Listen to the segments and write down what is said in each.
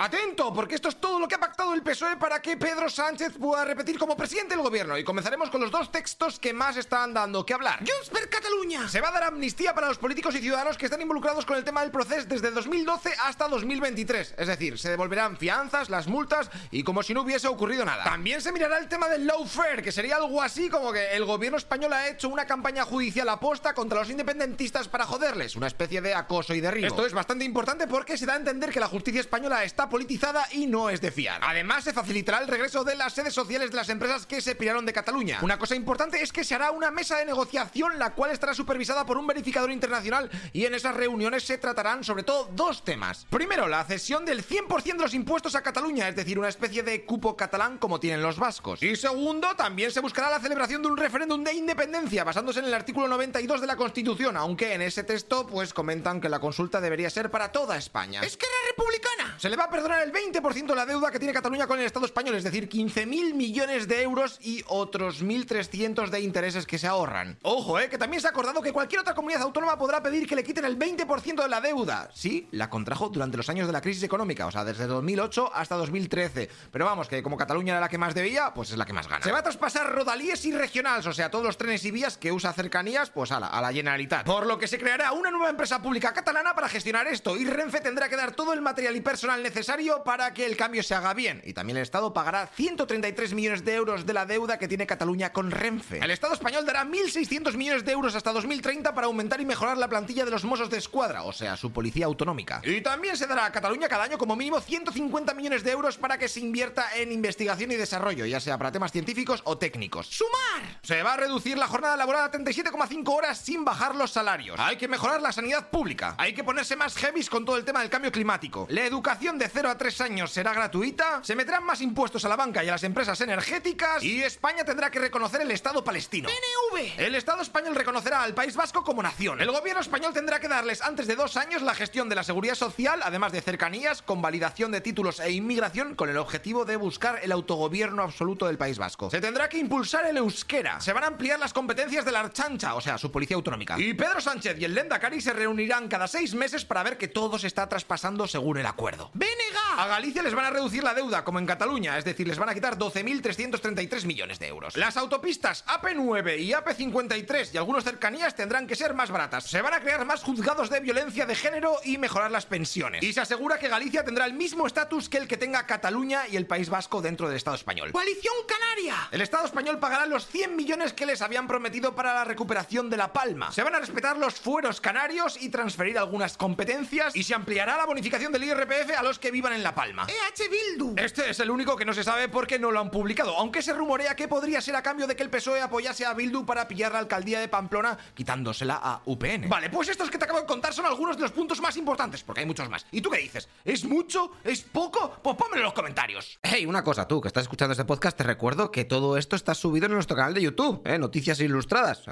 Atento, porque esto es todo lo que ha pactado el PSOE para que Pedro Sánchez pueda repetir como presidente del gobierno. Y comenzaremos con los dos textos que más están dando que hablar. Junts per Catalunya. Se va a dar amnistía para los políticos y ciudadanos que están involucrados con el tema del proceso desde 2012 hasta 2023. Es decir, se devolverán fianzas, las multas y como si no hubiese ocurrido nada. También se mirará el tema del lawfare, que sería algo así como que el gobierno español ha hecho una campaña judicial aposta contra los independentistas para joderles, una especie de acoso y derribo. Esto es bastante importante porque se da a entender que la justicia española está politizada y no es de fiar. Además, se facilitará el regreso de las sedes sociales de las empresas que se piraron de Cataluña. Una cosa importante es que se hará una mesa de negociación, la cual estará supervisada por un verificador internacional y en esas reuniones se tratarán sobre todo dos temas. Primero, la cesión del 100% de los impuestos a Cataluña, es decir, una especie de cupo catalán como tienen los vascos. Y segundo, también se buscará la celebración de un referéndum de independencia basándose en el artículo 92 de la Constitución, aunque en ese texto pues comentan que la consulta debería ser para toda España. Es que era republicana. Se le va a perdonar el 20% de la deuda que tiene Cataluña con el Estado español, es decir, 15.000 millones de euros y otros 1.300 de intereses que se ahorran. Ojo, eh, que también se ha acordado que cualquier otra comunidad autónoma podrá pedir que le quiten el 20% de la deuda. Sí, la contrajo durante los años de la crisis económica, o sea, desde 2008 hasta 2013. Pero vamos, que como Cataluña era la que más debía, pues es la que más gana. Se va a traspasar rodalíes y regionales, o sea, todos los trenes y vías que usa cercanías, pues a la, a la Generalitat. Por lo que se creará una nueva empresa pública catalana para gestionar esto y Renfe tendrá que dar todo el material y personal necesario para que el cambio se haga bien. Y también el Estado pagará 133 millones de euros de la deuda que tiene Cataluña con Renfe. El Estado español dará 1.600 millones de euros hasta 2030 para aumentar y mejorar la plantilla de los Mossos de Escuadra, o sea, su policía autonómica. Y también se dará a Cataluña cada año como mínimo 150 millones de euros para que se invierta en investigación y desarrollo, ya sea para temas científicos o técnicos. ¡Sumar! Se va a reducir la jornada laboral a 37,5 horas sin bajar los salarios. Hay que mejorar la sanidad pública. Hay que ponerse más heavies con todo el tema del cambio climático. La educación de 0 a 3 años será gratuita. Se meterán más impuestos a la banca y a las empresas energéticas. Y España tendrá que reconocer el Estado palestino. PNV. El Estado español reconocerá al País Vasco como nación. El gobierno español tendrá que darles antes de dos años la gestión de la seguridad social, además de cercanías, con validación de títulos e inmigración, con el objetivo de buscar el autogobierno absoluto del País Vasco. Se tendrá que impulsar el euskera. Se van a ampliar las competencias de la Archancha, o sea, su policía autonómica. Y Pedro Sánchez y el Lendakari se reunirán cada seis meses para ver que todo se está traspasando según el acuerdo. BNG. A Galicia les van a reducir la deuda, como en Cataluña, es decir, les van a quitar 12.333 millones de euros. Las autopistas AP9 y AP53 y algunas cercanías tendrán que ser más baratas. Se van a crear más juzgados de violencia de género y mejorar las pensiones. Y se asegura que Galicia tendrá el mismo estatus que el que tenga Cataluña y el País Vasco dentro del Estado español. Coalición Canaria. El Estado español pagará los 100 millones que les habían prometido para la recuperación de La Palma. Se van a respetar los fueros canarios y transferir algunas competencias y se ampliará la bonificación del IRPF a los que vivan en La Palma. EH Bildu. Este es el único que no se sabe por qué no lo han publicado, aunque se rumorea que podría ser a cambio de que el PSOE apoyase a Bildu para pillar la alcaldía de Pamplona quitándosela a UPN. Vale, pues estos que te acabo de contar son algunos de los puntos más importantes, porque hay muchos más. ¿Y tú qué dices? ¿Es mucho? ¿Es poco? Pues pónmelo en los comentarios. Hey, una cosa, tú que estás escuchando este podcast, te recuerdo que todo esto está subido en nuestro canal de YouTube, ¿eh? Noticias Ilustradas.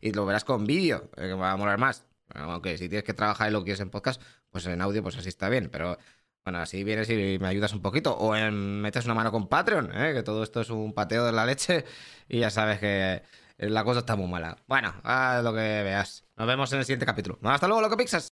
Y lo verás con vídeo, eh, que va a molar más. Aunque si tienes que trabajar y lo quieres en podcast, pues en audio, pues así está bien, pero... Bueno, así vienes y me ayudas un poquito. O en, metes una mano con Patreon, ¿eh? que todo esto es un pateo de la leche. Y ya sabes que la cosa está muy mala. Bueno, haz lo que veas. Nos vemos en el siguiente capítulo. Hasta luego, loco Pixas.